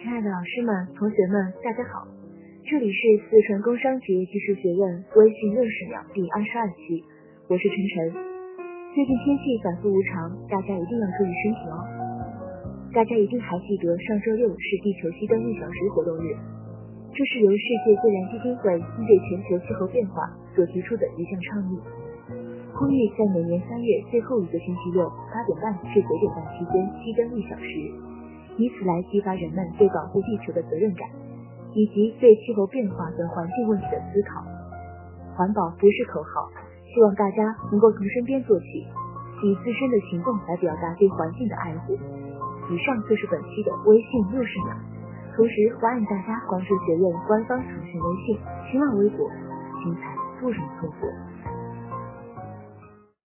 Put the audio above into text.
亲爱的老师们、同学们，大家好！这里是四川工商职业技术学院微信六十秒第二十二期，我是晨晨。最近天气反复无常，大家一定要注意身体哦。大家一定还记得上周六是地球熄灯一小时活动日，这是由世界自然基金会应对全球气候变化所提出的一项倡议，呼吁在每年三月最后一个星期六八点半至九点半期间熄灯一小时。以此来激发人们对保护地球的责任感，以及对气候变化等环境问题的思考。环保不是口号，希望大家能够从身边做起，以自身的行动来表达对环境的爱护。以上就是本期的微信六十秒，同时欢迎大家关注学院官方腾讯微信、新浪微博，精彩不容错过。